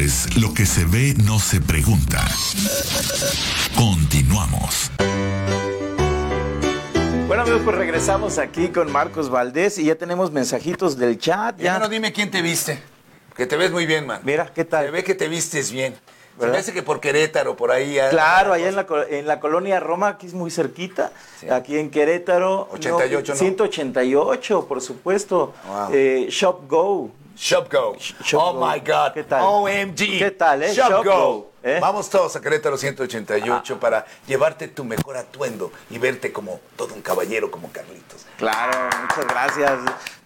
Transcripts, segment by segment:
es lo que se ve no se pregunta. Continuamos. Bueno amigos, pues regresamos aquí con Marcos Valdés y ya tenemos mensajitos del chat. Ya. Primero dime quién te viste. Que te ves muy bien, man. Mira, ¿qué tal? Se ve que te vistes bien. Se me hace que por Querétaro, por ahí. ah, Claro, allá en la, en la colonia Roma, aquí es muy cerquita, aquí en Querétaro. 88, ¿no? 188, por supuesto. Wow. Eh, Shop Go. Shop Go. Shop oh Go. my God. ¿Qué tal? OMG. ¿Qué tal, eh? Shop, Shop ¿eh? Vamos todos a Querétaro 188 para llevarte tu mejor atuendo y verte como todo un caballero como Carlitos. Claro, muchas gracias.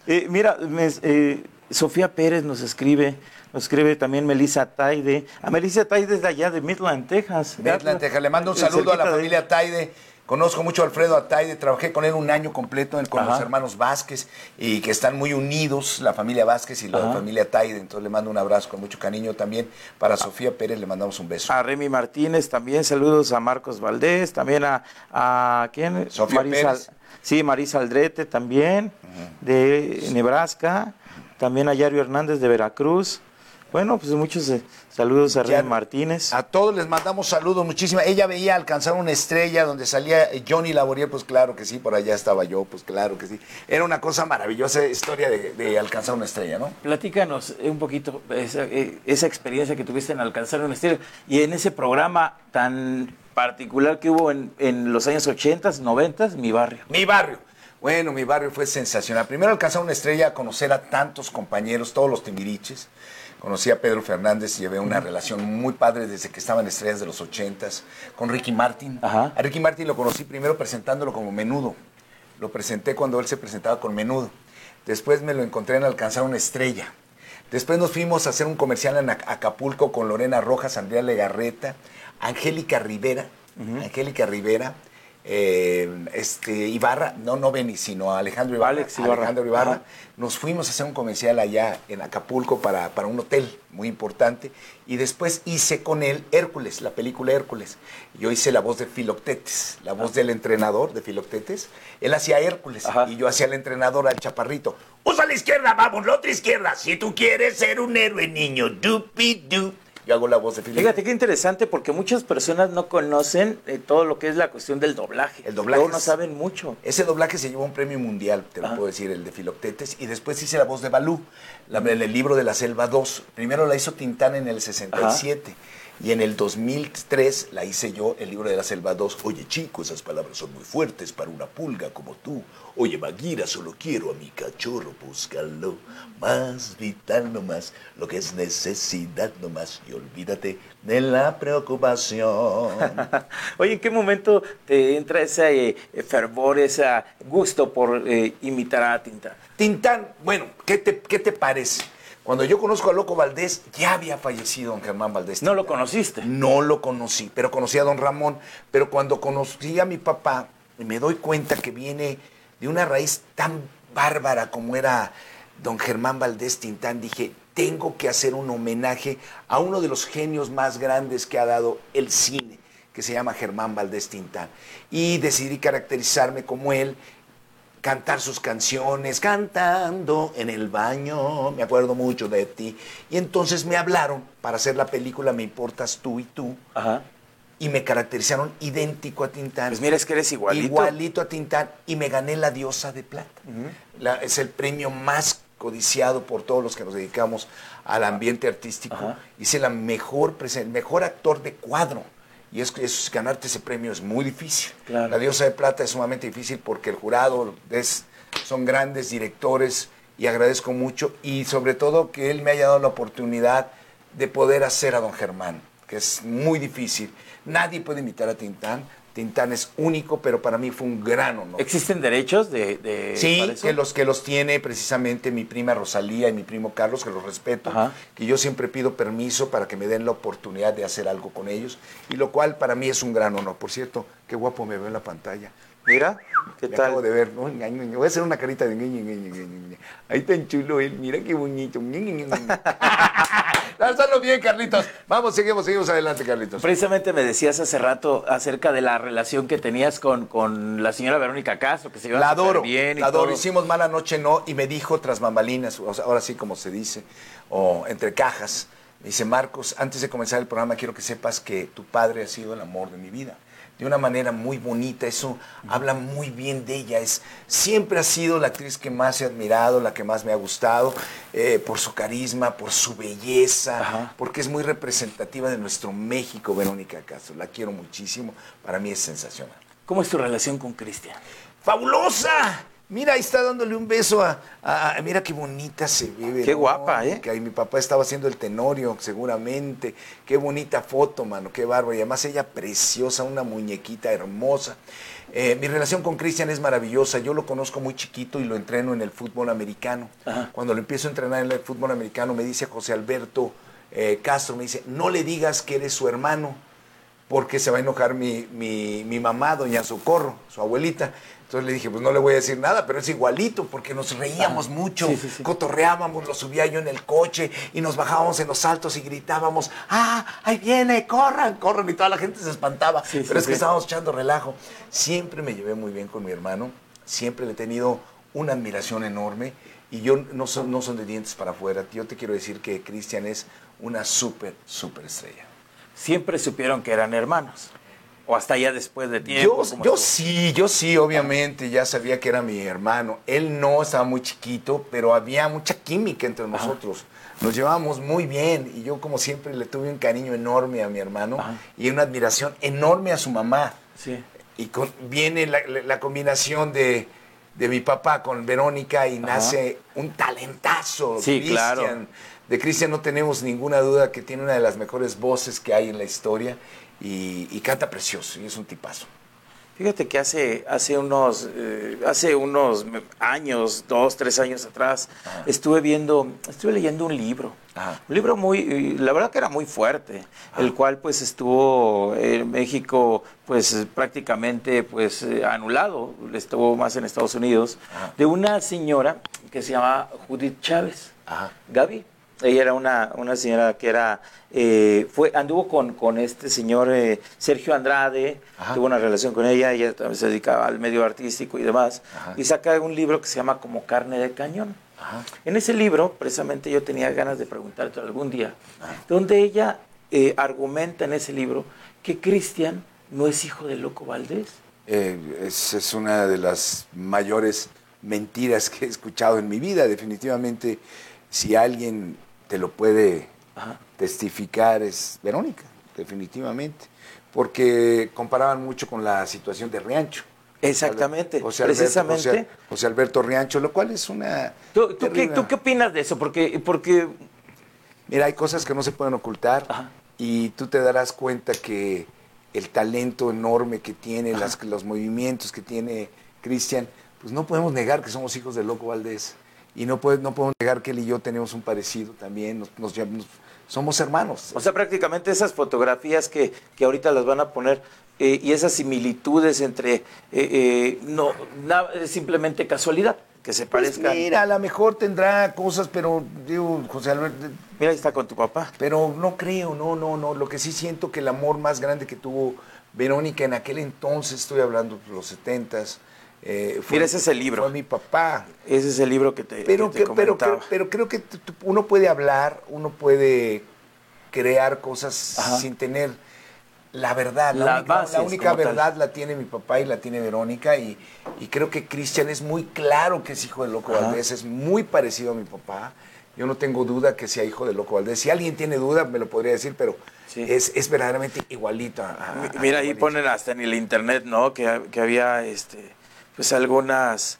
Eh, mira, me- eh, Sofía Pérez nos escribe, nos escribe también Melissa Taide. A Melissa Taide es de allá de Midland, Texas. Midland, Texas. Le mando un Eh, saludo a la familia Taide. Conozco mucho a Alfredo Ataide, trabajé con él un año completo con Ajá. los hermanos Vázquez y que están muy unidos, la familia Vázquez y la Ajá. familia Taide. Entonces le mando un abrazo con mucho cariño también. Para Sofía Pérez le mandamos un beso. A Remy Martínez también, saludos a Marcos Valdés, también a, a ¿quién? Sofía Pérez. Sí, Marisa Aldrete también, de Nebraska, también a Yario Hernández de Veracruz. Bueno, pues muchos eh, saludos a Remy Martínez. A todos les mandamos saludos, muchísimas. Ella veía alcanzar una estrella donde salía Johnny Laboriel, pues claro que sí, por allá estaba yo, pues claro que sí. Era una cosa maravillosa historia de, de alcanzar una estrella, ¿no? Platícanos un poquito esa, eh, esa experiencia que tuviste en alcanzar un estilo y en ese programa tan particular que hubo en, en los años 80, 90, mi barrio. Mi barrio. Bueno, mi barrio fue sensacional. Primero alcanzar una estrella, conocer a tantos compañeros, todos los timbiriches. Conocí a Pedro Fernández y llevé una relación muy padre desde que estaban estrellas de los ochentas. Con Ricky Martin. Ajá. A Ricky Martin lo conocí primero presentándolo como menudo. Lo presenté cuando él se presentaba con menudo. Después me lo encontré en Alcanzar una estrella. Después nos fuimos a hacer un comercial en Ac- Acapulco con Lorena Rojas, Andrea Legarreta, Angélica Rivera, Angélica Rivera, eh, este Ibarra, no, no Beni, sino Alejandro Ibarra. Alex Ibarra. Alejandro Ibarra. Ajá. Nos fuimos a hacer un comercial allá en Acapulco para, para un hotel muy importante. Y después hice con él Hércules, la película Hércules. Yo hice la voz de Filoctetes, la voz del entrenador de Filoctetes. Él hacía Hércules Ajá. y yo hacía el entrenador al chaparrito. Usa la izquierda, vamos, la otra izquierda. Si tú quieres ser un héroe, niño, dupi du. Yo hago la voz de Filoctetes. Fíjate qué interesante porque muchas personas no conocen eh, todo lo que es la cuestión del doblaje. El doblaje Luego no saben mucho. Ese doblaje se llevó un premio mundial, te lo Ah. puedo decir, el de Filoctetes. Y después hice la voz de Balú, la, en el libro de la Selva 2. Primero la hizo Tintán en el 67. Y en el 2003 la hice yo, el libro de la Selva 2. Oye, chico, esas palabras son muy fuertes para una pulga como tú. Oye, Maguira, solo quiero a mi cachorro, búscalo. Más vital nomás, lo que es necesidad nomás. Y olvídate de la preocupación. Oye, ¿en qué momento te entra ese eh, fervor, ese gusto por eh, imitar a Tinta? Tintán, bueno, ¿qué te, qué te parece? Cuando yo conozco a Loco Valdés, ya había fallecido don Germán Valdés. ¿No lo conociste? No lo conocí, pero conocí a don Ramón. Pero cuando conocí a mi papá, me doy cuenta que viene de una raíz tan bárbara como era don Germán Valdés Tintán. Dije, tengo que hacer un homenaje a uno de los genios más grandes que ha dado el cine, que se llama Germán Valdés Tintán. Y decidí caracterizarme como él cantar sus canciones, cantando en el baño, me acuerdo mucho de ti. Y entonces me hablaron para hacer la película Me importas tú y tú, Ajá. y me caracterizaron idéntico a Tintán. Pues mira, es que eres igualito. Igualito a Tintán, y me gané la diosa de plata. La- es el premio más codiciado por todos los que nos dedicamos al ambiente artístico. Ajá. Hice la mejor, el mejor actor de cuadro. Y es que es- ganarte ese premio es muy difícil. Claro. La diosa de plata es sumamente difícil porque el jurado es, son grandes directores y agradezco mucho. Y sobre todo que él me haya dado la oportunidad de poder hacer a don Germán, que es muy difícil. Nadie puede imitar a Tintán. Tintán es único, pero para mí fue un gran honor. ¿Existen derechos de, de Sí, para eso? que los que los tiene precisamente mi prima Rosalía y mi primo Carlos, que los respeto, Ajá. que yo siempre pido permiso para que me den la oportunidad de hacer algo con ellos, y lo cual para mí es un gran honor. Por cierto, qué guapo me veo en la pantalla. Mira, ¿qué Me tal? acabo de ver, voy a hacer una carita de. Ahí tan chulo él, mira qué bonito. Ña. Lánzalo bien, Carlitos. Vamos, seguimos, seguimos adelante, Carlitos. Precisamente me decías hace rato acerca de la relación que tenías con, con la señora Verónica Castro, que se lleva La adoro, bien y la adoro. todo. Hicimos Mala Noche No y me dijo tras bambalinas, o sea, ahora sí como se dice, o entre cajas, Me dice, Marcos, antes de comenzar el programa quiero que sepas que tu padre ha sido el amor de mi vida. De una manera muy bonita, eso habla muy bien de ella. Es, siempre ha sido la actriz que más he admirado, la que más me ha gustado, eh, por su carisma, por su belleza, Ajá. porque es muy representativa de nuestro México, Verónica Castro. La quiero muchísimo, para mí es sensacional. ¿Cómo es tu relación con Cristian? ¡Fabulosa! Mira, ahí está dándole un beso a, a- a- mira qué bonita se ve. Qué guapa, ¿eh? Que ahí mi papá estaba haciendo el tenorio, seguramente. Qué bonita foto, mano, qué bárbaro. Y además ella preciosa, una muñequita hermosa. Eh, mi relación con Cristian es maravillosa. Yo lo conozco muy chiquito y lo entreno en el fútbol americano. Ajá. Cuando lo empiezo a entrenar en el fútbol americano, me dice José Alberto eh, Castro, me dice, no le digas que eres su hermano porque se va a enojar mi, mi, mi mamá, doña Socorro, su abuelita. Entonces le dije, pues no le voy a decir nada, pero es igualito, porque nos reíamos Ah, mucho, sí, sí, sí. cotorreábamos, lo subía yo en el coche y nos bajábamos en los altos y gritábamos, ¡ah, ahí viene, corran, corran! Y toda la gente se espantaba, pero es que estábamos echando relajo. Siempre me llevé muy bien con mi hermano, siempre le he tenido una admiración enorme y yo no son, no son de dientes para afuera. Yo te quiero decir que Cristian es una súper, súper estrella. Siempre supieron que eran hermanos. O hasta ya después de tiempo. Yo, sí, yo sí, obviamente, ya sabía que era mi hermano. Él no estaba muy chiquito, pero había mucha química entre nosotros. Nos llevábamos muy bien y yo como siempre le tuve un cariño enorme a mi hermano Ajá. y una admiración enorme a su mamá. Sí. Y con- viene la, la- la combinación de, de mi papá con Verónica y nace un talentazo. Sí, claro. De Cristian no tenemos ninguna duda que tiene una de las mejores voces que hay en la historia y, y canta precioso y es un tipazo. Fíjate que hace, hace, unos, eh, hace unos años, dos, tres años atrás, Ajá. estuve viendo, estuve leyendo un libro. Ajá. Un libro muy, la verdad que era muy fuerte, el cual pues estuvo en México pues prácticamente pues eh, anulado, estuvo más en Estados Unidos, de una señora que se llama Judith Chávez. Ajá. Gaby. Ella era una, una señora que era, eh, fue, anduvo con, con este señor eh, Sergio Andrade, Ajá. tuvo una relación con ella, ella también se dedicaba al medio artístico y demás, Ajá. y saca un libro que se llama Como carne de cañón. Ajá. En ese libro, precisamente yo tenía ganas de preguntarte algún día, donde ella eh, argumenta en ese libro que Cristian no es hijo de Loco Valdés. Eh, es, es una de las mayores mentiras que he escuchado en mi vida. Definitivamente, si alguien te lo puede Ajá. testificar, es Verónica, definitivamente. Porque comparaban mucho con la situación de Riancho. Exactamente, José Alberto, precisamente. José, José Alberto Riancho, lo cual es una... ¿Tú, tú qué, ¿Tú qué opinas de eso? Porque, porque Mira, hay cosas que no se pueden ocultar Ajá. y tú te darás cuenta que el talento enorme que tiene, las- los movimientos que tiene Cristian, pues no podemos negar que somos hijos de Loco Valdés. Y no, puede- no podemos negar que él y yo tenemos un parecido también, nos, nos llamamos- somos hermanos. O sea, prácticamente esas fotografías que, que ahorita las van a poner eh, y esas similitudes entre, eh, eh, no, na- es simplemente casualidad, que se Pues parezcan. mira, a lo mejor tendrá cosas, pero digo, José Alberto, Mira, ahí está con tu papá. Pero no creo, no, no, no. Lo que sí siento que el amor más grande que tuvo Verónica en aquel entonces, estoy hablando de los setentas, eh, fue, Mira, ese es el libro. Fue mi papá. Ese es el libro que te, Pero, que te que- pero, pero, pero creo que uno puede hablar, uno puede crear cosas Ajá. sin tener la verdad. La, única, bases la única tal. verdad la tiene mi papá y la tiene Verónica. Y, y creo que Cristian es muy claro que es hijo de Loco Ajá. Valdés, es muy parecido a mi papá. Yo no tengo duda que sea hijo de Loco Valdés. Si alguien tiene duda, me lo podría decir, pero Sí. es, es verdaderamente igualito. a- a- Mi- a- Mira, ahí igualito. ponen hasta en el internet, ¿no? Que, que había, este, pues algunas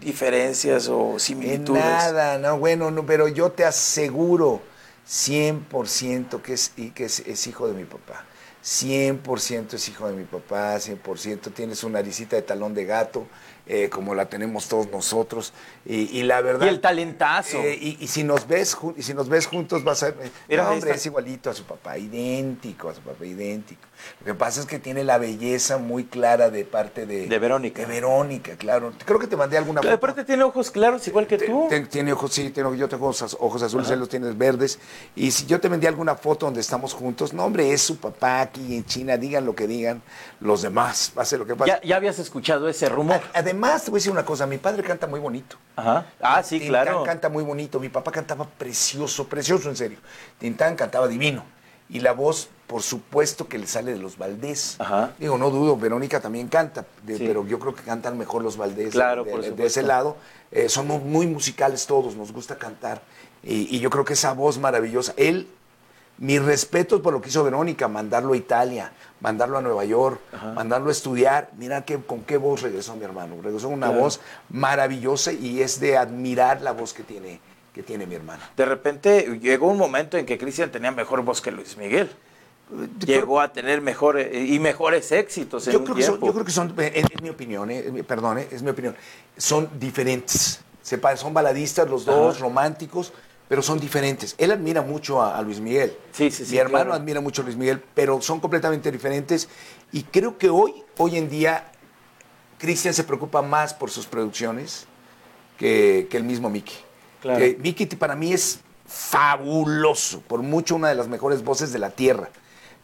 diferencias o similitudes. nada, no, bueno, no, pero yo te aseguro 100% que, es, y que es hijo de mi papá. 100% es hijo de mi papá, 100% tiene su naricita de talón de gato, eh, como la tenemos todos nosotros. Y, y la verdad... Y el talentazo. eh, y, y si nos ves y si nos ves juntos vas a ver, Mira, no, hombre, es igualito a su papá, idéntico a su papá, idéntico. Lo que pasa es que tiene la belleza muy clara de parte de, De Verónica. De Verónica, claro. Creo que te mandé alguna Pero aparte tiene ojos claros, igual que tú. Tiene ojos, sí, tengo, yo tengo ojos, ojos azules, él los tiene verdes. Y si yo te vendí alguna foto donde estamos juntos, no, hombre, es su papá aquí en China, digan lo que digan los demás, pase lo que pase. Ya, ya habías escuchado ese rumor. Además, además, te voy a decir una cosa, mi padre canta muy bonito. Ajá. Ah, sí, Tintán claro. canta muy bonito, mi papá cantaba precioso, precioso en serio. Tintán cantaba divino. Y la voz, por supuesto, que le sale de los Valdés. Ajá. Digo, no dudo, Verónica también canta, de- Sí. pero yo creo que cantan mejor los Valdés Claro, de, por de- ese lado. Eh, somos muy musicales todos, nos gusta cantar. Y, y yo creo que esa voz maravillosa, él, mis respetos por lo que hizo Verónica, mandarlo a Italia, mandarlo a Nueva York, mandarlo a estudiar. Mira que, con qué voz regresó mi hermano. Regresó con una Claro. voz maravillosa y es de admirar la voz que tiene, que tiene mi hermano. De repente llegó un momento en que Cristian tenía mejor voz que Luis Miguel. Llegó a tener mejor eh, y mejores éxitos en Yo un creo, que son, yo creo que son, eh, es, mi opinión, eh, mi- perdón, eh, es mi opinión, son diferentes. Se son baladistas los dos, Ajá. románticos, pero son diferentes. Él admira mucho a, a Luis Miguel. Sí, sí, sí, Mi hermano claro. admira mucho a Luis Miguel, pero son completamente diferentes. Y creo que hoy, hoy en día, Cristian se preocupa más por sus producciones que, que el mismo Mickey. Claro. Que Mickey para mí es fabuloso, por mucho una de las mejores voces de la tierra.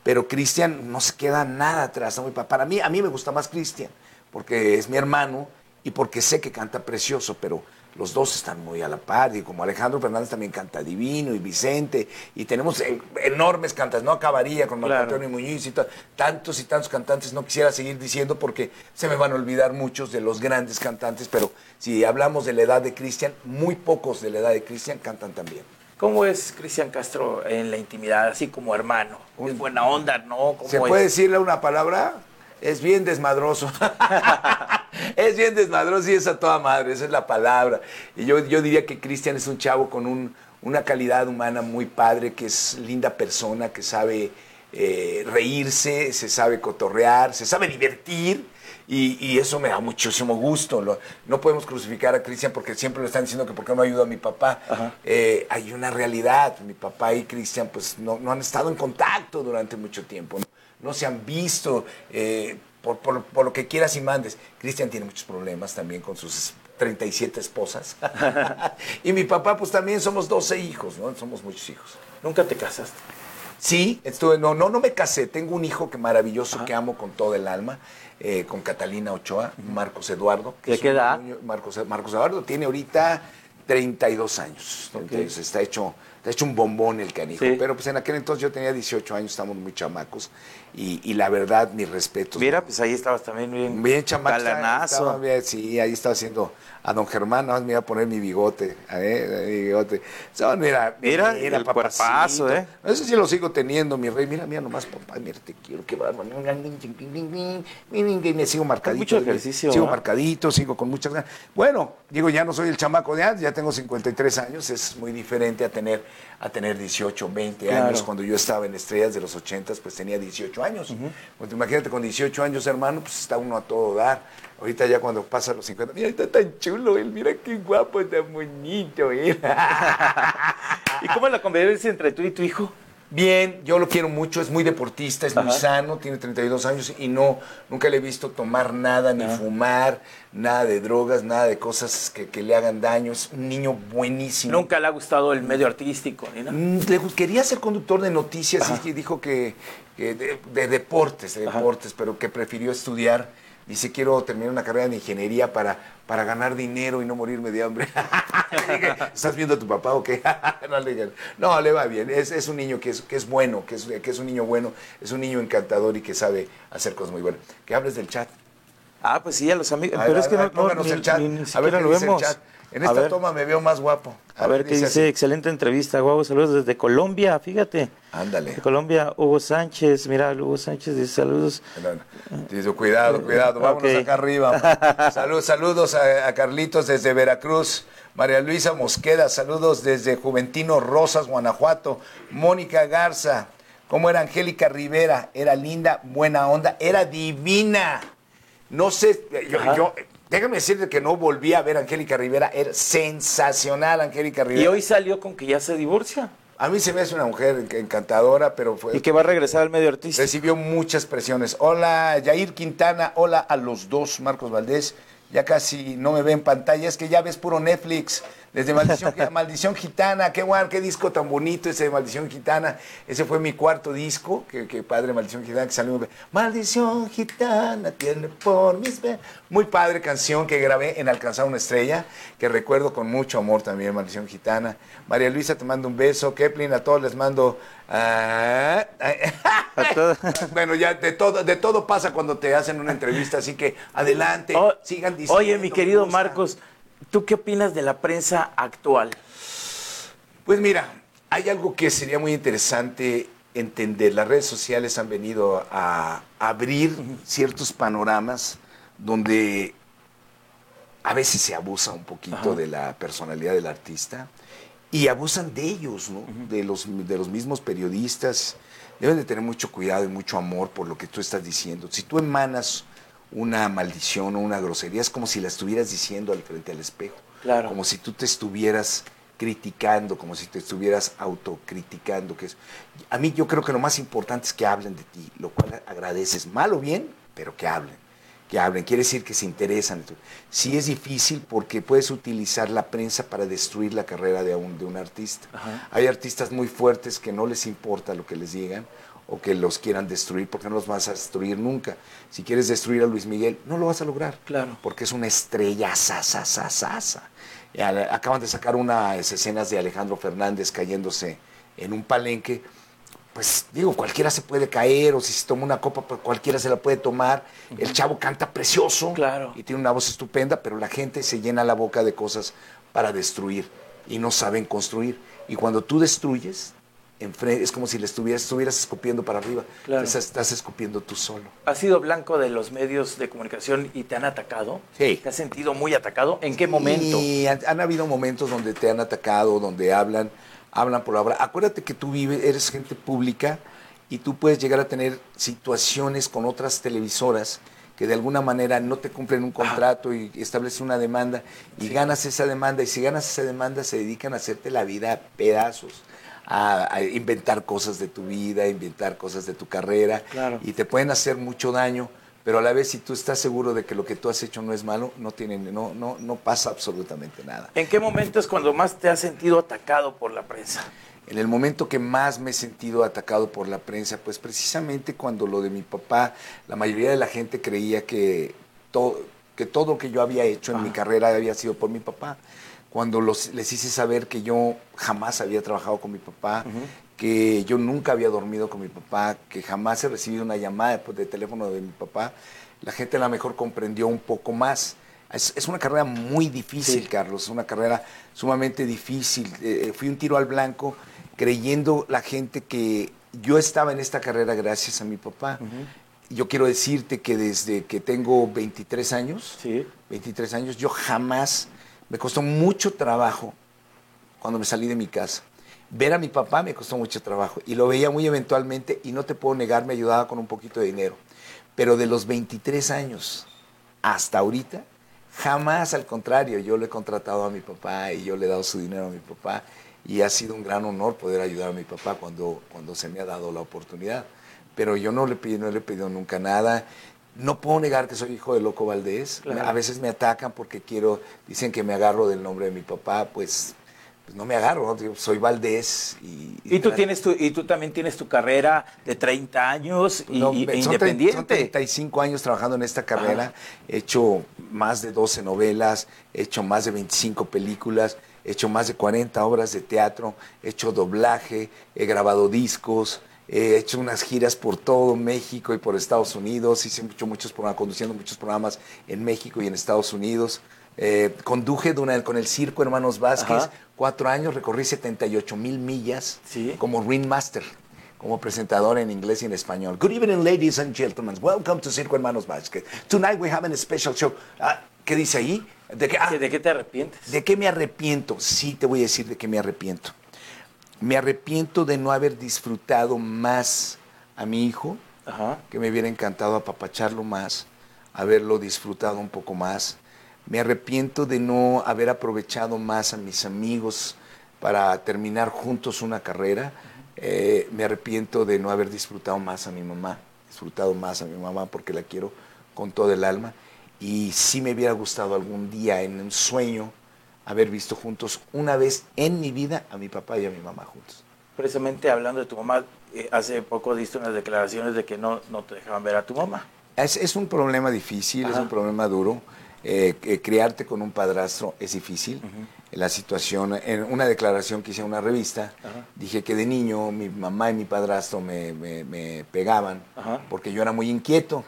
Pero Cristian no se queda nada atrás. Para mí, a mí me gusta más Cristian, porque es mi hermano y porque sé que canta precioso, pero los dos están muy a la par. Y como Alejandro Fernández también canta divino, y Vicente, y tenemos enormes cantantes, no acabaría con Marco Claro. Antonio Muñiz y ta- tantos y tantos cantantes. No quisiera seguir diciendo porque se me van a olvidar muchos de los grandes cantantes, pero si hablamos de la edad de Cristian, muy pocos de la edad de Cristian cantan también. ¿Cómo es Cristian Castro en la intimidad, así como hermano? ¿Es buena onda, no? ¿Cómo ¿Se es? puede decirle una palabra? Es bien desmadroso. es bien desmadroso y es a toda madre, esa es la palabra. Y yo, yo diría que Cristian es un chavo con un- una calidad humana muy padre, que es linda persona, que sabe eh, reírse, se sabe cotorrear, se sabe divertir. Y, y eso me da muchísimo gusto. Lo- no podemos crucificar a Cristian porque siempre le están diciendo que por qué no ayuda a mi papá. Eh, hay una realidad. Mi papá y Cristian pues no, no han estado en contacto durante mucho tiempo. No, No se han visto. eh, por, por- por lo que quieras y mandes. Cristian tiene muchos problemas también con sus 37 esposas. y mi papá pues también somos 12 hijos, ¿no? Somos muchos hijos. Nunca te casaste. Sí, estuve, no, no, no me casé. Tengo un hijo que maravilloso que amo con todo el alma, eh, con Catalina Ochoa, Marcos Eduardo. ¿De qué edad? Marcos Eduardo tiene ahorita 32 años. Entonces está hecho, está hecho un bombón el canijo. Sí. Pero pues en aquel entonces yo tenía 18 años, estamos muy chamacos. Y, y la verdad, mis respetos. Mira, pues ahí estabas también bien, Bien bien, sí, ahí estaba haciendo a don Germán, nada más me iba a poner mi bigote. A ver, mi bigote. So, mira, Mira, el papacito. cuerpazo, ¿eh? Eso sí lo sigo teniendo, mi rey. Mira, mira nomás, papá, mira, te quiero, qué bárbaro. Me sigo marcadito. mucho ejercicio, Sigo ¿no? marcadito, sigo con muchas ganas. Bueno, digo, ya no soy el chamaco de antes, ya tengo 53 años, es muy diferente a tener, a tener 18, 20 Claro. años. Cuando yo estaba en Estrellas de los 80, pues tenía 18 años. Pues imagínate, con 18 años, hermano, pues está uno a todo dar. Ahorita ya cuando pasa los 50, mira, está tan chulo él, mira qué guapo, está bonito él. ¿Y cómo es la convivencia entre tú y tu hijo? Bien, yo lo quiero mucho, es muy deportista, es muy sano, tiene 32 años y no, nunca le he visto tomar nada, ni fumar, nada de drogas, nada de cosas que, que le hagan daño. Es un niño buenísimo. Nunca le ha gustado el medio artístico, nada. Mm, le quería ser conductor de noticias y dijo que, que de, de deportes, de Ajá. deportes, pero que prefirió estudiar. Dice, quiero terminar una carrera de ingeniería para, para ganar dinero y no morirme de hambre. Dije, ¿Estás viendo a tu papá o qué? no, le dije, no, le va bien. Es, es un niño que es, que es bueno, que es, que es un niño bueno, es un niño encantador y que sabe hacer cosas muy buenas. Que hables del chat. Ah, pues sí, a los amigos. Pero es que no, no, pónganos ni, el chat. ni- ni a ver lo dice el vemos. chat. En esta ver. toma me veo más guapo. A ver qué dice, excelente entrevista, guau, saludos desde Colombia, fíjate. Ándale. De Colombia, Hugo Sánchez, mira, Hugo Sánchez dice saludos. Dice, cuidado, cuidado, vámonos acá arriba. Salud, saludos a, a Carlitos desde Veracruz. María Luisa Mosqueda, saludos desde Juventino Rosas, Guanajuato. Mónica Garza, ¿cómo era Angélica Rivera? Era linda, buena onda, era divina. No sé, yo- déjame decirte que no volví a ver a Angélica Rivera, era sensacional Angélica Rivera. Y hoy salió con que ya se divorcia A mí se me hace una mujer enc- encantadora, pero fue, y que va a regresar al medio artístico. Recibió muchas presiones. Hola, Yair Quintana. Hola a los dos, Marcos Valdés. Ya casi no me ve en pantalla, es que ya ves puro Netflix. Desde Maldición, Maldición Gitana, qué guay, qué disco tan bonito ese de Maldición Gitana. Ese fue mi cuarto disco, que, que padre Maldición Gitana, que salió. Maldición Gitana tiene por mis... Muy padre canción que grabé en Alcanzar una estrella, que recuerdo con mucho amor también, Maldición Gitana. María Luisa, te mando un beso. Keplin, a todos les mando... ah, bueno, ya de todo, de todo pasa cuando te hacen una entrevista, así que adelante, Oh, sigan diciendo. Oye, mi querido. Marcos, ¿tú qué opinas de la prensa actual? Pues mira, hay algo que sería muy interesante entender. Las redes sociales han venido a abrir ciertos panoramas donde a veces se abusa un poquito Ajá. de la personalidad del artista y abusan de ellos, ¿no? de, los, de los mismos periodistas. Deben de tener mucho cuidado y mucho amor por lo que tú estás diciendo. Si tú emanas una maldición o una grosería, es como si la estuvieras diciendo al frente al espejo. Claro. Como si tú te estuvieras criticando, como si te estuvieras autocriticando. Que es, a mí yo creo que lo más importante es que hablen de ti, lo cual agradeces, mal o bien, pero que hablen, que hablen. Quiere decir que se interesan. Sí es difícil porque puedes utilizar la prensa para destruir la carrera de un, de un artista. Ajá. Hay artistas muy fuertes que no les importa lo que les digan o que los quieran destruir porque no los vas a destruir nunca. Si quieres destruir a Luis Miguel, no lo vas a lograr. Claro. Porque es una estrella sasa, Acaban de sacar unas escenas de Alejandro Fernández cayéndose en un palenque. Pues digo, cualquiera se puede caer o si se toma una copa, pues cualquiera se la puede tomar. El chavo canta precioso Claro. y tiene una voz estupenda, pero la gente se llena la boca de cosas para destruir y no saben construir. Y cuando tú destruyes, es como si le estuvieras, estuvieras escupiendo para arriba. Claro. Estás escupiendo tú solo. ¿Has sido blanco de los medios de comunicación y te han atacado? Sí. ¿Te has sentido muy atacado? ¿En qué momento? Y han, han habido momentos donde te han atacado, donde hablan, hablan por hablar. Acuérdate que tú vives, eres gente pública y tú puedes llegar a tener situaciones con otras televisoras que de alguna manera no te cumplen un contrato y establecen una demanda y ganas esa demanda y si ganas esa demanda se dedican a hacerte la vida a pedazos. A, a inventar cosas de tu vida, a inventar cosas de tu carrera Claro. y te pueden hacer mucho daño, pero a la vez si tú estás seguro de que lo que tú has hecho no es malo, no tienen, no, no, no pasa absolutamente nada. ¿En qué momento es cuando más te has sentido atacado por la prensa? En el momento que más me he sentido atacado por la prensa, pues precisamente cuando lo de mi papá, la mayoría de la gente creía que, to- que todo lo que yo había hecho en mi carrera había sido por mi papá. Cuando los- les hice saber que yo jamás había trabajado con mi papá, que yo nunca había dormido con mi papá, que jamás he recibido una llamada pues, de teléfono de mi papá, la gente a lo mejor comprendió un poco más. Es, es una carrera muy difícil, Sí. Carlos, es una carrera sumamente difícil. Eh, fui un tiro al blanco creyendo la gente que yo estaba en esta carrera gracias a mi papá. Yo quiero decirte que desde que tengo 23 años, Sí. 23 años, yo jamás, me costó mucho trabajo cuando me salí de mi casa. Ver a mi papá me costó mucho trabajo y lo veía muy eventualmente y no te puedo negar, me ayudaba con un poquito de dinero. Pero de los 23 años hasta ahorita, jamás al contrario, yo le he contratado a mi papá y yo le he dado su dinero a mi papá y ha sido un gran honor poder ayudar a mi papá cuando, cuando se me ha dado la oportunidad. Pero yo no le, pedí, no le he pedido nunca nada. No puedo negar que soy hijo de Loco Valdés. Claro. A veces me atacan porque quiero, dicen que me agarro del nombre de mi papá, pues, pues no me agarro, ¿no? Soy Valdés. Y, Y tú, tienes tu, y tú también tienes tu carrera de 30 años y, no, y- e Son independiente. 35 años trabajando en esta carrera. He hecho más de 12 novelas, he hecho más de 25 películas, he hecho más de 40 obras de teatro, he hecho doblaje, he grabado discos, he hecho unas giras por todo México y por Estados Unidos. Hice mucho, muchos programas, conduciendo muchos programas en México y en Estados Unidos. Eh, conduje con el Circo Hermanos Vázquez Ajá. cuatro años, recorrí 78 mil millas Sí. como ringmaster, como presentador en inglés y en español. Good evening, ladies and gentlemen. Welcome to Circo Hermanos Vázquez. Tonight we have a special show. Ah, ¿Qué dice ahí? ¿De qué, ah, ¿De qué te arrepientes? ¿De qué me arrepiento? Sí, te voy a decir de qué me arrepiento. Me arrepiento de no haber disfrutado más a mi hijo, Ajá. que me hubiera encantado apapacharlo más, haberlo disfrutado un poco más. Me arrepiento de no haber aprovechado más a mis amigos para terminar juntos una carrera. Eh, me arrepiento de no haber disfrutado más a mi mamá, disfrutado más a mi mamá porque la quiero con todo el alma. Y sí me hubiera gustado algún día en un sueño haber visto juntos una vez en mi vida a mi papá y a mi mamá juntos. Precisamente hablando de tu mamá, eh, hace poco diste unas declaraciones de que no, no te dejaban ver a tu mamá. Es, es un problema difícil, es un problema duro. Eh, criarte con un padrastro es difícil. La situación, en una declaración que hice en una revista, dije que de niño mi mamá y mi padrastro me, me, pegaban porque yo era muy inquieto.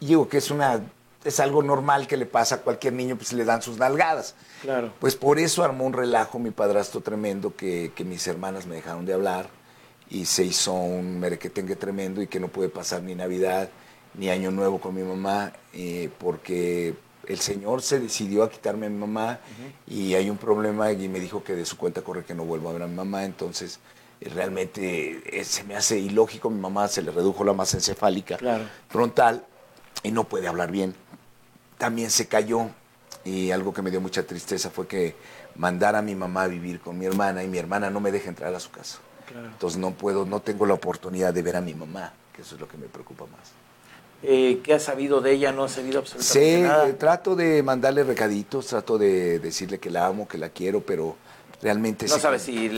Y digo que es una es algo normal que le pasa a cualquier niño, pues le dan sus nalgadas. Claro. Pues por eso armó un relajo mi padrastro tremendo que, que mis hermanas me dejaron de hablar y se hizo un merequetengue tremendo y que no pude pasar ni Navidad ni Año Nuevo con mi mamá eh, porque el señor se decidió a quitarme a mi mamá y hay un problema y me dijo que de su cuenta corre que no vuelva a ver a mi mamá, entonces eh, realmente eh, se me hace ilógico, mi mamá se le redujo la masa encefálica frontal y no puede hablar bien. También se cayó y algo que me dio mucha tristeza fue que mandara a mi mamá a vivir con mi hermana y mi hermana no me deja entrar a su casa. Entonces no puedo, no tengo la oportunidad de ver a mi mamá, que eso es lo que me preocupa más. Eh, ¿Qué has sabido de ella? ¿No has sabido absolutamente nada? Sí, trato de mandarle recaditos, trato de decirle que la amo, que la quiero, pero realmente... No sabes si,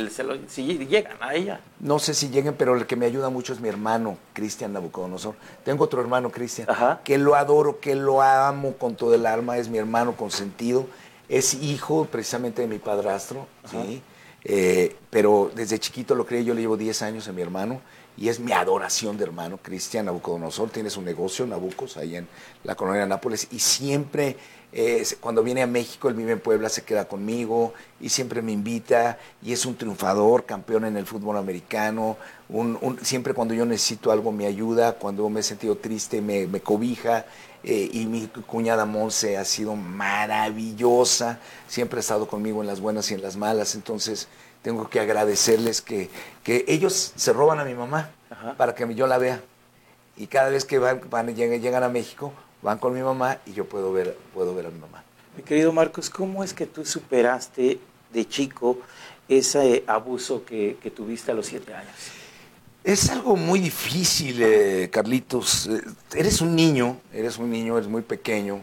llegan a ella. No sé si lleguen, pero el que me ayuda mucho es mi hermano, Cristian Nabucodonosor. Tengo otro hermano, Cristian, que lo adoro, que lo amo con todo el alma, es mi hermano consentido. Es hijo precisamente de mi padrastro, ¿sí? Eh, pero desde chiquito lo creí, yo le llevo 10 años a mi hermano y es mi adoración de hermano, Cristian Nabucodonosor, tiene su negocio, Nabucos, ahí en la colonia de Nápoles, y siempre, eh, cuando viene a México, él vive en Puebla, se queda conmigo, y siempre me invita, y es un triunfador, campeón en el fútbol americano, un, siempre cuando yo necesito algo me ayuda, cuando me he sentido triste me, cobija, eh, y mi cuñada Monse ha sido maravillosa, siempre ha estado conmigo en las buenas y en las malas, entonces tengo que agradecerles que, que ellos se roban a mi mamá para que yo la vea. Y cada vez que van, van llegan, llegan, a México, van con mi mamá y yo puedo ver, puedo ver a mi mamá. Mi querido Marcos, ¿cómo es que tú superaste de chico ese abuso que, que tuviste a los siete años? Es algo muy difícil, eh, Carlitos. Eh, eres un niño, eres un niño, eres muy pequeño,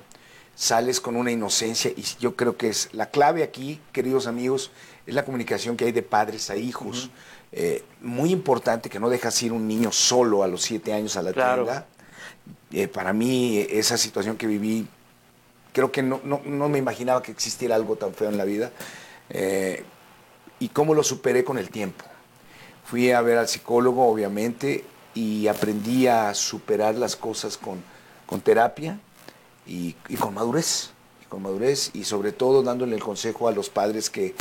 sales con una inocencia y yo creo que es la clave aquí, queridos amigos, es la comunicación que hay de padres a hijos. Eh, muy importante que no dejas ir un niño solo a los siete años a la tienda. Eh, para mí, esa situación que viví, creo que no, me imaginaba que existiera algo tan feo en la vida. Eh, y cómo lo superé con el tiempo. Fui a ver al psicólogo, obviamente, y aprendí a superar las cosas con, con terapia y, y, con madurez. Y con madurez y sobre todo dándole el consejo a los padres que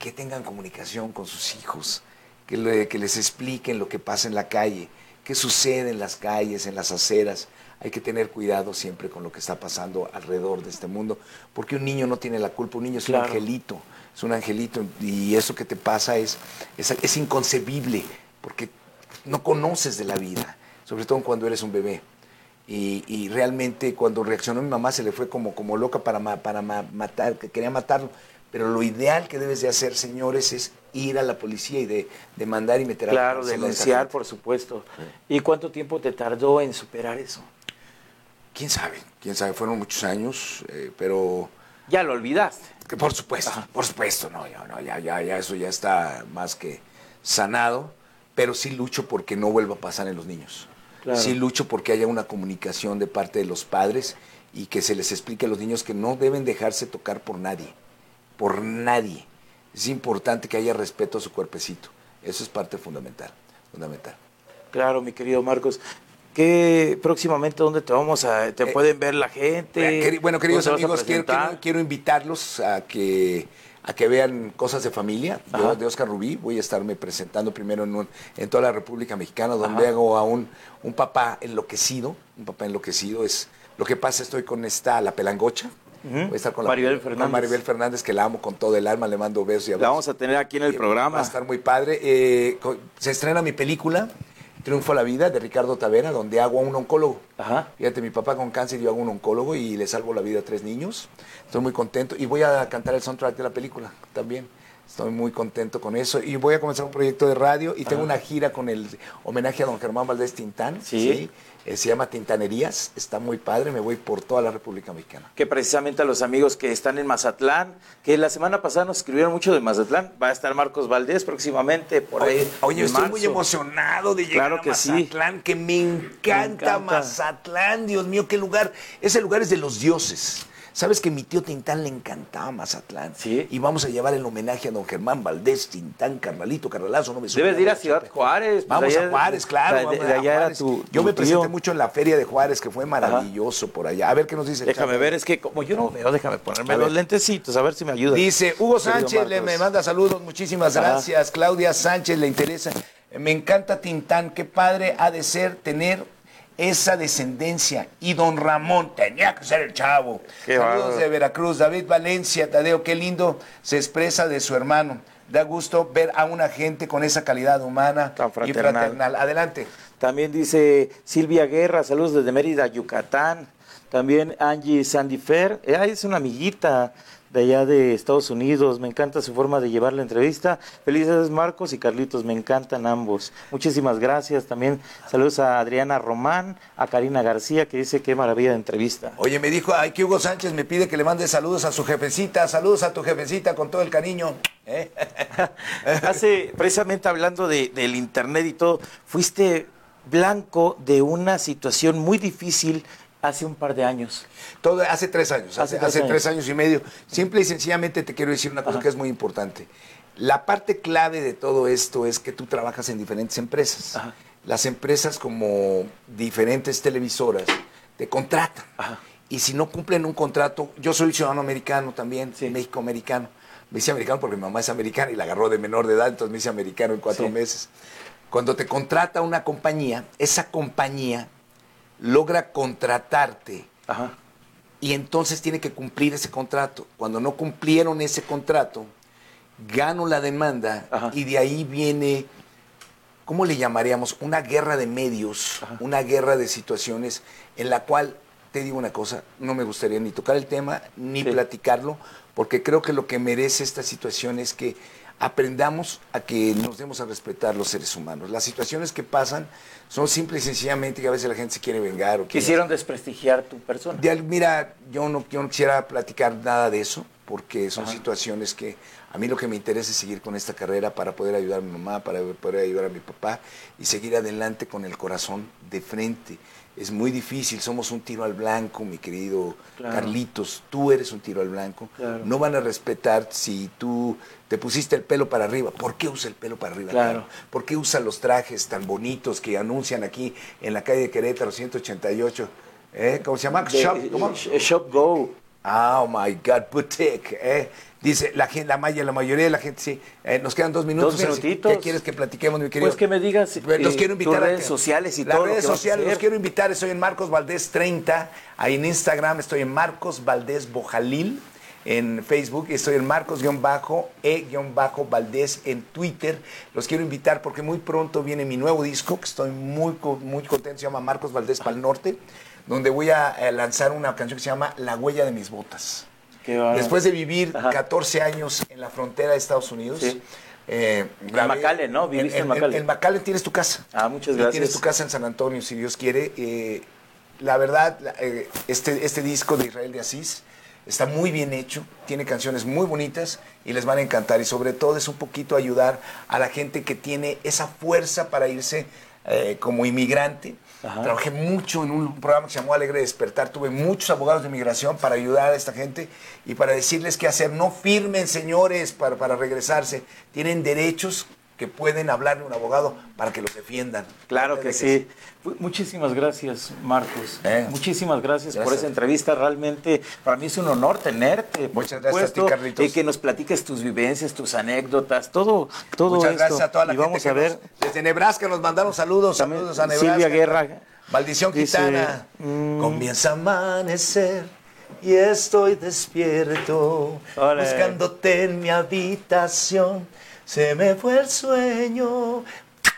que tengan comunicación con sus hijos, que, que les expliquen lo que pasa en la calle, qué sucede en las calles, en las aceras. Hay que tener cuidado siempre con lo que está pasando alrededor de este mundo, porque un niño no tiene la culpa, un niño es un angelito, es un angelito, y eso que te pasa es, es, inconcebible, porque no conoces de la vida, sobre todo cuando eres un bebé. Y, realmente cuando reaccionó mi mamá se le fue como, como loca para, para matar, que quería matarlo. Pero lo ideal que debes de hacer, señores, es ir a la policía y de demandar y meter a Claro, denunciar, por supuesto. ¿Y cuánto tiempo te tardó en superar eso? ¿Quién sabe? ¿Quién sabe? Fueron muchos años, eh, pero... Ya lo olvidaste. Que por supuesto, por supuesto, no, ya, no, ya, ya, ya, eso ya está más que sanado, pero sí lucho porque no vuelva a pasar en los niños. Sí lucho porque haya una comunicación de parte de los padres y que se les explique a los niños que no deben dejarse tocar por nadie por nadie. Es importante que haya respeto a su cuerpecito. Eso es parte fundamental, fundamental. Claro, mi querido Marcos. ¿Qué próximamente dónde te vamos a te eh, pueden ver la gente? Eh, bueno, queridos amigos, quiero, invitarlos a que a que vean cosas de familia de, Oscar Rubí. Voy a estarme presentando primero en, en toda la República Mexicana, donde hago a un, un papá enloquecido. Un papá enloquecido es lo que pasa. Estoy con esta la pelangocha, Voy a estar con Maribel Fernández. Maribel Fernández, que la amo con todo el alma, le mando besos y abrazos. La vamos a tener aquí en el programa. Va a estar muy padre. Eh, se estrena mi película, Triunfo a la Vida, de Ricardo Tavera, donde hago a un oncólogo. Ajá. Fíjate, mi papá con cáncer, yo hago un oncólogo y le salvo la vida a tres niños. Estoy muy contento. Y voy a cantar el soundtrack de la película también. Estoy muy contento con eso. Y voy a comenzar un proyecto de radio y tengo una gira con el homenaje a don Germán Valdés Tintán. Sí. Eh, se llama Tintanerías. Está muy padre. Me voy por toda la República Mexicana. Que precisamente a los amigos que están en Mazatlán, que la semana pasada nos escribieron mucho de Mazatlán, va a estar Marcos Valdés próximamente por ahí. Oye, en estoy muy emocionado de llegar Claro que a sí. Mazatlán, que me encanta, encanta. Mazatlán. Dios mío, qué lugar. Ese lugar es de los dioses. ¿Sabes que mi tío Tintán le encantaba Mazatlán? Sí. Y vamos a llevar el homenaje a don Germán Valdés, Tintán, Carnalito, Carnalazo, no me suena Debes de ir a Ciudad Juárez. pues, Vamos allá- a Juárez, claro. de- de a allá era Juárez. tu- Yo tu me presenté tío. mucho en la feria de Juárez, que fue maravilloso por allá. A ver qué nos dice. Déjame ver, es que como yo no veo, déjame ponerme los lentecitos, a ver si me ayuda. Dice Hugo Sánchez, le, me manda saludos, muchísimas Ajá. gracias. Claudia Sánchez le interesa. Me encanta Tintán, qué padre ha de ser tener esa descendencia. Y don Ramón, tenía que ser el chavo. Qué Saludos de Veracruz, David Valencia, Tadeo, qué lindo se expresa de su hermano. Da gusto ver a una gente con esa calidad humana Tan y fraternal. Adelante. También dice Silvia Guerra, saludos desde Mérida, Yucatán. También Angie Sandifer, eh, es una amiguita de allá de Estados Unidos. Me encanta su forma de llevar la entrevista. Felices Marcos y Carlitos, me encantan ambos. Muchísimas gracias. También saludos a Adriana Román, a Karina García, que dice qué maravilla de entrevista. Oye, me dijo, ay, que Hugo Sánchez me pide que le mande saludos a su jefecita. Saludos a tu jefecita con todo el cariño. ¿Eh? Hace, precisamente hablando de- del internet y todo, fuiste blanco de una situación muy difícil hace un par de años. Todo, hace tres años, Hace hace, tres hace años. tres años y medio. Simple y sencillamente te quiero decir una cosa que es muy importante. La parte clave de todo esto es que tú trabajas en diferentes empresas. Ajá. Las empresas como diferentes televisoras te contratan. Ajá. Y si no cumplen un contrato, yo soy ciudadano americano también, Sí. México-americano. Me hice americano porque mi mamá es americana y la agarró de menor de edad, entonces me hice americano en cuatro Sí. meses. Cuando te contrata una compañía, esa compañía logra contratarte Ajá. y entonces tiene que cumplir ese contrato. Cuando no cumplieron ese contrato, gano la demanda Ajá. y de ahí viene, ¿cómo le llamaríamos? Una guerra de medios, una guerra de situaciones en la cual, te digo una cosa, no me gustaría ni tocar el tema ni Sí. platicarlo, porque creo que lo que merece esta situación es que aprendamos a que nos demos a respetar los seres humanos. Las situaciones que pasan son simple y sencillamente que a veces la gente se quiere vengar o quiere Quisieron desprestigiar tu persona. de mira, yo no, yo no quisiera platicar nada de eso, porque son Ajá. situaciones que a mí lo que me interesa es seguir con esta carrera para poder ayudar a mi mamá, para poder ayudar a mi papá y seguir adelante con el corazón de frente. Es muy difícil, somos un tiro al blanco, mi querido Claro. Carlitos, tú eres un tiro al blanco. Claro. No van a respetar si tú te pusiste el pelo para arriba. ¿Por qué usa el pelo para arriba? Claro. ¿Por qué usa los trajes tan bonitos que anuncian aquí en la calle de Querétaro 188? ¿Eh? ¿Cómo se llama? De- Shop, ¿cómo? Sh- Shop Go. Oh my God, boutique. ¿eh? Dice la gente, la, maya, la mayoría de la gente, sí. Eh, nos quedan dos minutos. Dos Celsi. minutitos. ¿Qué quieres que platiquemos, mi querido? Pues que me digas, Pues, los eh, quiero invitar tus a redes que- sociales y Las todo lo redes que sociales, los quiero invitar. Estoy en Marcos Valdés 30. Ahí en Instagram estoy en Marcos Valdés Bojalil. En Facebook estoy en Marcos-E-Valdés en Twitter. Los quiero invitar porque muy pronto viene mi nuevo disco, que estoy muy, muy contento. Se llama Marcos Valdés Pal Norte, donde voy a eh, lanzar una canción que se llama La huella de mis botas. Después de vivir Ajá. 14 años en la frontera de Estados Unidos. Sí. eh, En McAllen, ¿no? Viviste en en, McAllen. En McAllen tienes tu casa. Ah, muchas Y gracias. tienes tu casa en San Antonio, si Dios quiere. Eh, la verdad, eh, este, este disco de Israel de Asís está muy bien hecho, tiene canciones muy bonitas y les van a encantar. Y sobre todo es un poquito ayudar a la gente que tiene esa fuerza para irse como inmigrante. Trabajé mucho en un programa que se llamó Alegre Despertar. Tuve muchos abogados de migración para ayudar a esta gente y para decirles qué hacer. No firmen, señores, para, para regresarse. Tienen derechos que pueden hablarle a un abogado para que los defiendan. Claro que sí. Mu- Muchísimas gracias, Marcos. Eh. Muchísimas gracias, por esa entrevista. Realmente para mí es un honor tenerte. Muchas gracias a ti, Carlitos. Y que nos platiques tus vivencias, tus anécdotas, todo, todo Muchas esto. gracias a toda la y gente vamos a ver. nos- desde Nebraska nos mandaron saludos, También saludos a Nebraska. Silvia Guerra. Maldición Dice, gitana. mm. Comienza a amanecer y estoy despierto buscándote en mi habitación. Se me fue el sueño.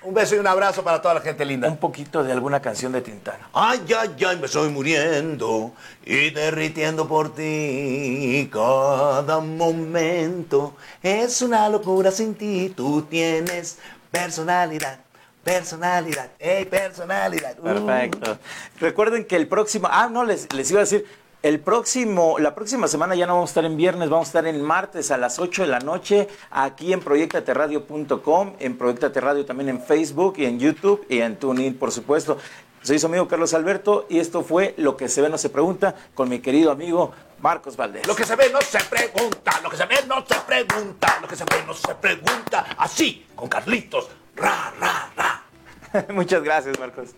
Un beso y un abrazo para toda la gente linda. Un poquito de alguna canción de Tintana. Ay, ay, ay, me estoy muriendo y derritiendo por ti. Cada momento es una locura sin ti. Tú tienes personalidad. Personalidad, hey, personalidad. Uh. Perfecto. Recuerden que el próximo, ah, no, les, les iba a decir, el próximo, la próxima semana ya no vamos a estar en viernes, vamos a estar en martes a las 8 de la noche aquí en proyectateradio.com, en Proyectate Radio también en Facebook y en YouTube y en TuneIn, por supuesto. Soy su amigo Carlos Alberto y esto fue Lo que se ve no se pregunta con mi querido amigo Marcos Valdés. Lo que se ve no se pregunta, lo que se ve no se pregunta, lo que se ve no se pregunta. Así, con Carlitos. Ra, ra, ra. Muchas gracias, Marcos.